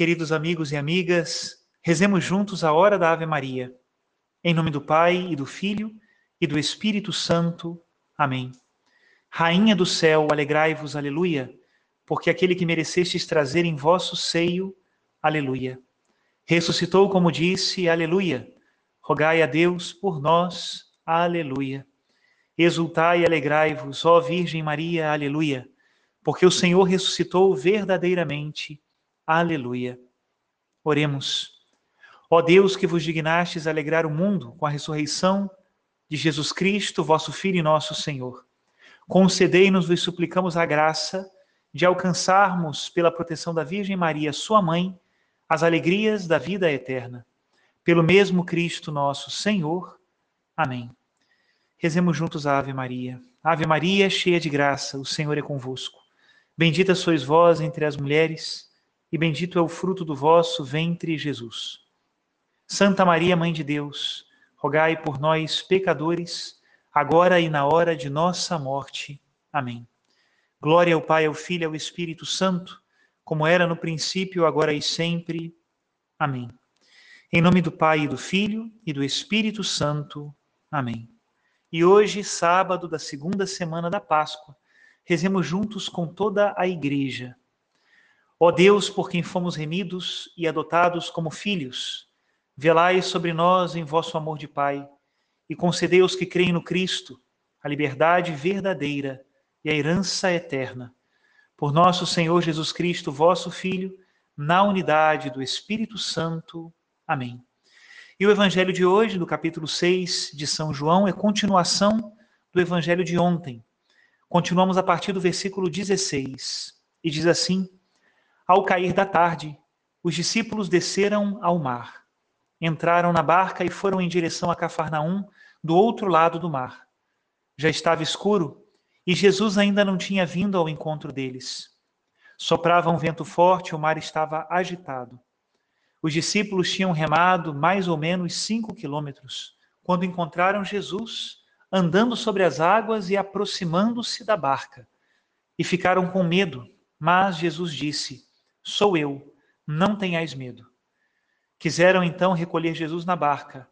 Queridos amigos e amigas, rezemos juntos a hora da Ave Maria. Em nome do Pai e do Filho e do Espírito Santo. Amém. Rainha do céu, alegrai-vos, aleluia, porque aquele que merecestes trazer em vosso seio, aleluia. Ressuscitou, como disse, aleluia. Rogai a Deus por nós, aleluia. Exultai e alegrai-vos, ó Virgem Maria, aleluia, porque o Senhor ressuscitou verdadeiramente, aleluia. Oremos. Ó Deus, que vos dignastes alegrar o mundo com a ressurreição de Jesus Cristo, vosso Filho e nosso Senhor Concedei-nos, vos suplicamos, a graça de alcançarmos, pela proteção da Virgem Maria, sua mãe, as alegrias da vida eterna. Pelo mesmo Cristo nosso Senhor. Amém. Rezemos juntos a Ave Maria. Ave Maria, cheia de graça, o Senhor é convosco. Bendita sois vós entre as mulheres, e bendito é o fruto do vosso ventre, Jesus. Santa Maria, Mãe de Deus, rogai por nós, pecadores, agora e na hora de nossa morte. Amém. Glória ao Pai, ao Filho e ao Espírito Santo, como era no princípio, agora e sempre. Amém. Em nome do Pai e do Filho e do Espírito Santo. Amém. E hoje, sábado da segunda semana da Páscoa, rezemos juntos com toda a Igreja. Ó Deus, por quem fomos remidos e adotados como filhos, velai sobre nós em vosso amor de Pai e concedei aos que creem no Cristo a liberdade verdadeira e a herança eterna. Por nosso Senhor Jesus Cristo, vosso Filho, na unidade do Espírito Santo. Amém. E o evangelho de hoje, do capítulo 6 de São João, é continuação do evangelho de ontem. Continuamos a partir do versículo 16, e diz assim: Ao cair da tarde, os discípulos desceram ao mar, entraram na barca e foram em direção a Cafarnaum, do outro lado do mar. Já estava escuro e Jesus ainda não tinha vindo ao encontro deles. Soprava um vento forte, o mar estava agitado. Os discípulos tinham remado mais ou menos cinco quilômetros quando encontraram Jesus andando sobre as águas e aproximando-se da barca. E ficaram com medo, mas Jesus disse: Sou eu, não tenhais medo. Quiseram então recolher Jesus na barca,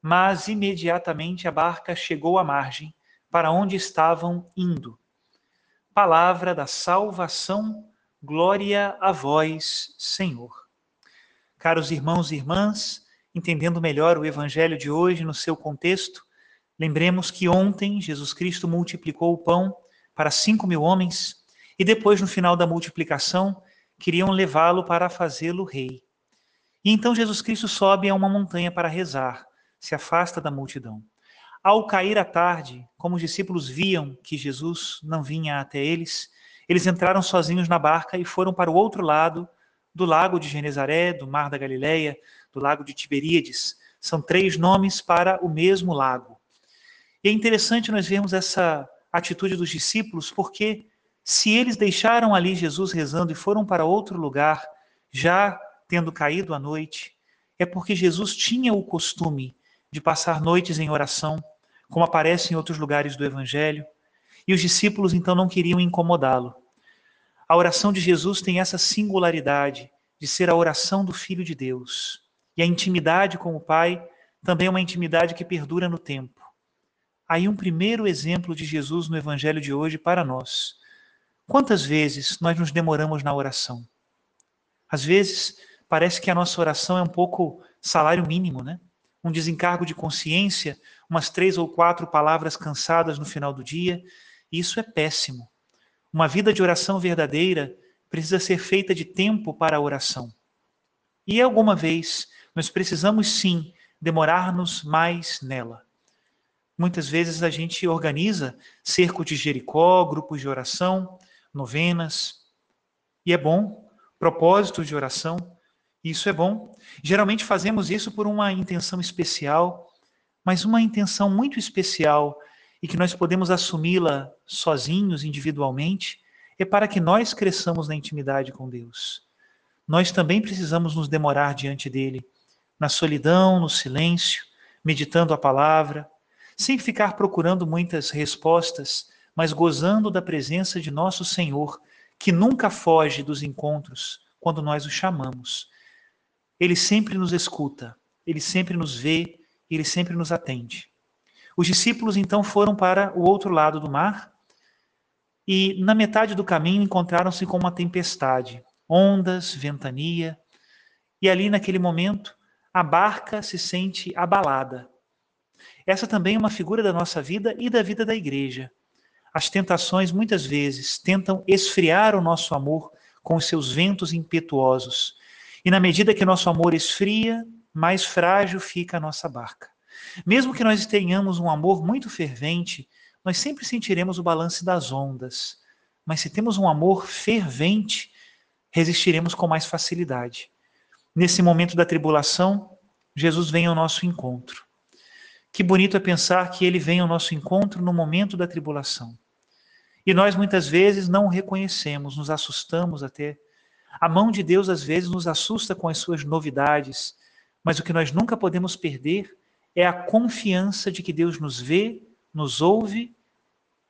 mas imediatamente a barca chegou à margem, para onde estavam indo. Palavra da salvação, glória a vós, Senhor. Caros irmãos e irmãs, entendendo melhor o evangelho de hoje no seu contexto, lembremos que ontem Jesus Cristo multiplicou o pão para cinco mil homens e depois, no final da multiplicação, queriam levá-lo para fazê-lo rei. E então Jesus Cristo sobe a uma montanha para rezar se afasta da multidão. Ao cair a tarde, como os discípulos viam que Jesus não vinha até eles, eles entraram sozinhos na barca e foram para o outro lado do lago de Genezaré, do mar da Galileia, do lago de Tiberíades. São três nomes para o mesmo lago. E é interessante nós vermos essa atitude dos discípulos, porque se eles deixaram ali Jesus rezando e foram para outro lugar, já tendo caído a noite, é porque Jesus tinha o costume de passar noites em oração, como aparece em outros lugares do Evangelho, e os discípulos então não queriam incomodá-lo. A oração de Jesus tem essa singularidade de ser a oração do Filho de Deus. E a intimidade com o Pai também é uma intimidade que perdura no tempo. Aí um primeiro exemplo de Jesus no Evangelho de hoje para nós. Quantas vezes nós nos demoramos na oração? Às vezes parece que a nossa oração é um pouco salário mínimo, né? um desencargo de consciência, umas três ou quatro palavras cansadas no final do dia. Isso é péssimo. Uma vida de oração verdadeira precisa ser feita de tempo para a oração. E alguma vez nós precisamos sim demorar-nos mais nela. Muitas vezes a gente organiza cerco de Jericó, grupos de oração, novenas, e é bom, propósitos de oração, isso é bom. Geralmente fazemos isso por uma intenção especial, mas uma intenção muito especial e que nós podemos assumi-la sozinhos, individualmente, é para que nós cresçamos na intimidade com Deus. Nós também precisamos nos demorar diante dele, na solidão, no silêncio, meditando a palavra, sem ficar procurando muitas respostas, mas gozando da presença de nosso Senhor, que nunca foge dos encontros quando nós o chamamos. Ele sempre nos escuta, ele sempre nos vê, ele sempre nos atende. Os discípulos então foram para o outro lado do mar e, na metade do caminho, encontraram-se com uma tempestade, ondas, ventania, e ali, naquele momento, a barca se sente abalada. Essa também é uma figura da nossa vida e da vida da igreja. As tentações, muitas vezes, tentam esfriar o nosso amor com os seus ventos impetuosos. E na medida que nosso amor esfria, mais frágil fica a nossa barca. Mesmo que nós tenhamos um amor muito fervente, nós sempre sentiremos o balanço das ondas. Mas se temos um amor fervente, resistiremos com mais facilidade. Nesse momento da tribulação, Jesus vem ao nosso encontro. Que bonito é pensar que ele vem ao nosso encontro no momento da tribulação. E nós muitas vezes não reconhecemos, nos assustamos até. A mão de Deus às vezes nos assusta com as suas novidades, mas o que nós nunca podemos perder é a confiança de que Deus nos vê, nos ouve,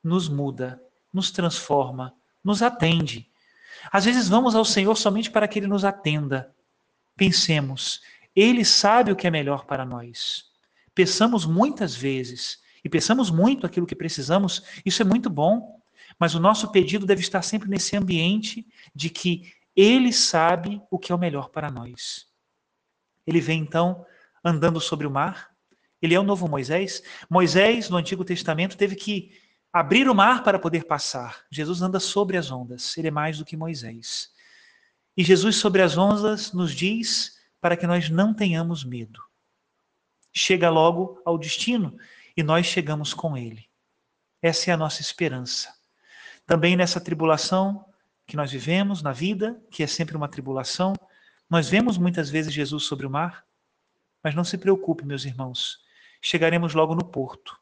nos muda, nos transforma, nos atende. Às vezes vamos ao Senhor somente para que Ele nos atenda. Pensemos, Ele sabe o que é melhor para nós. Peçamos muitas vezes e peçamos muito aquilo que precisamos, isso é muito bom, mas o nosso pedido deve estar sempre nesse ambiente de que Ele sabe o que é o melhor para nós. Ele vem então andando sobre o mar, ele é o novo Moisés. Moisés, no Antigo Testamento, teve que abrir o mar para poder passar. Jesus anda sobre as ondas, ele é mais do que Moisés. E Jesus sobre as ondas nos diz para que nós não tenhamos medo. Chega logo ao destino e nós chegamos com ele. Essa é a nossa esperança. Também nessa tribulação que nós vivemos na vida, que é sempre uma tribulação, nós vemos muitas vezes Jesus sobre o mar, mas não se preocupe, meus irmãos, chegaremos logo no porto.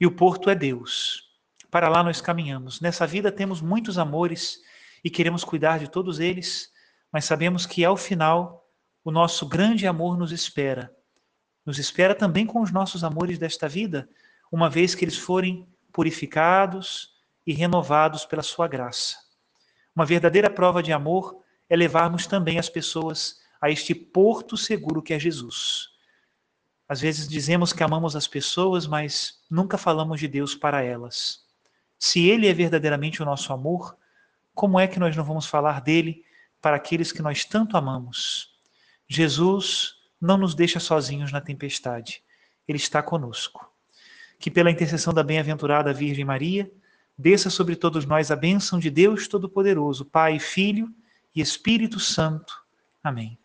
E o porto é Deus. Para lá nós caminhamos. Nessa vida temos muitos amores e queremos cuidar de todos eles, mas sabemos que ao final o nosso grande amor nos espera. Nos espera também com os nossos amores desta vida, uma vez que eles forem purificados e renovados pela sua graça. Uma verdadeira prova de amor é levarmos também as pessoas a este porto seguro que é Jesus. Às vezes dizemos que amamos as pessoas, mas nunca falamos de Deus para elas. Se Ele é verdadeiramente o nosso amor, como é que nós não vamos falar dele para aqueles que nós tanto amamos? Jesus não nos deixa sozinhos na tempestade, Ele está conosco. Que pela intercessão da bem-aventurada Virgem Maria, desça sobre todos nós a bênção de Deus Todo-Poderoso, Pai, Filho e Espírito Santo. Amém.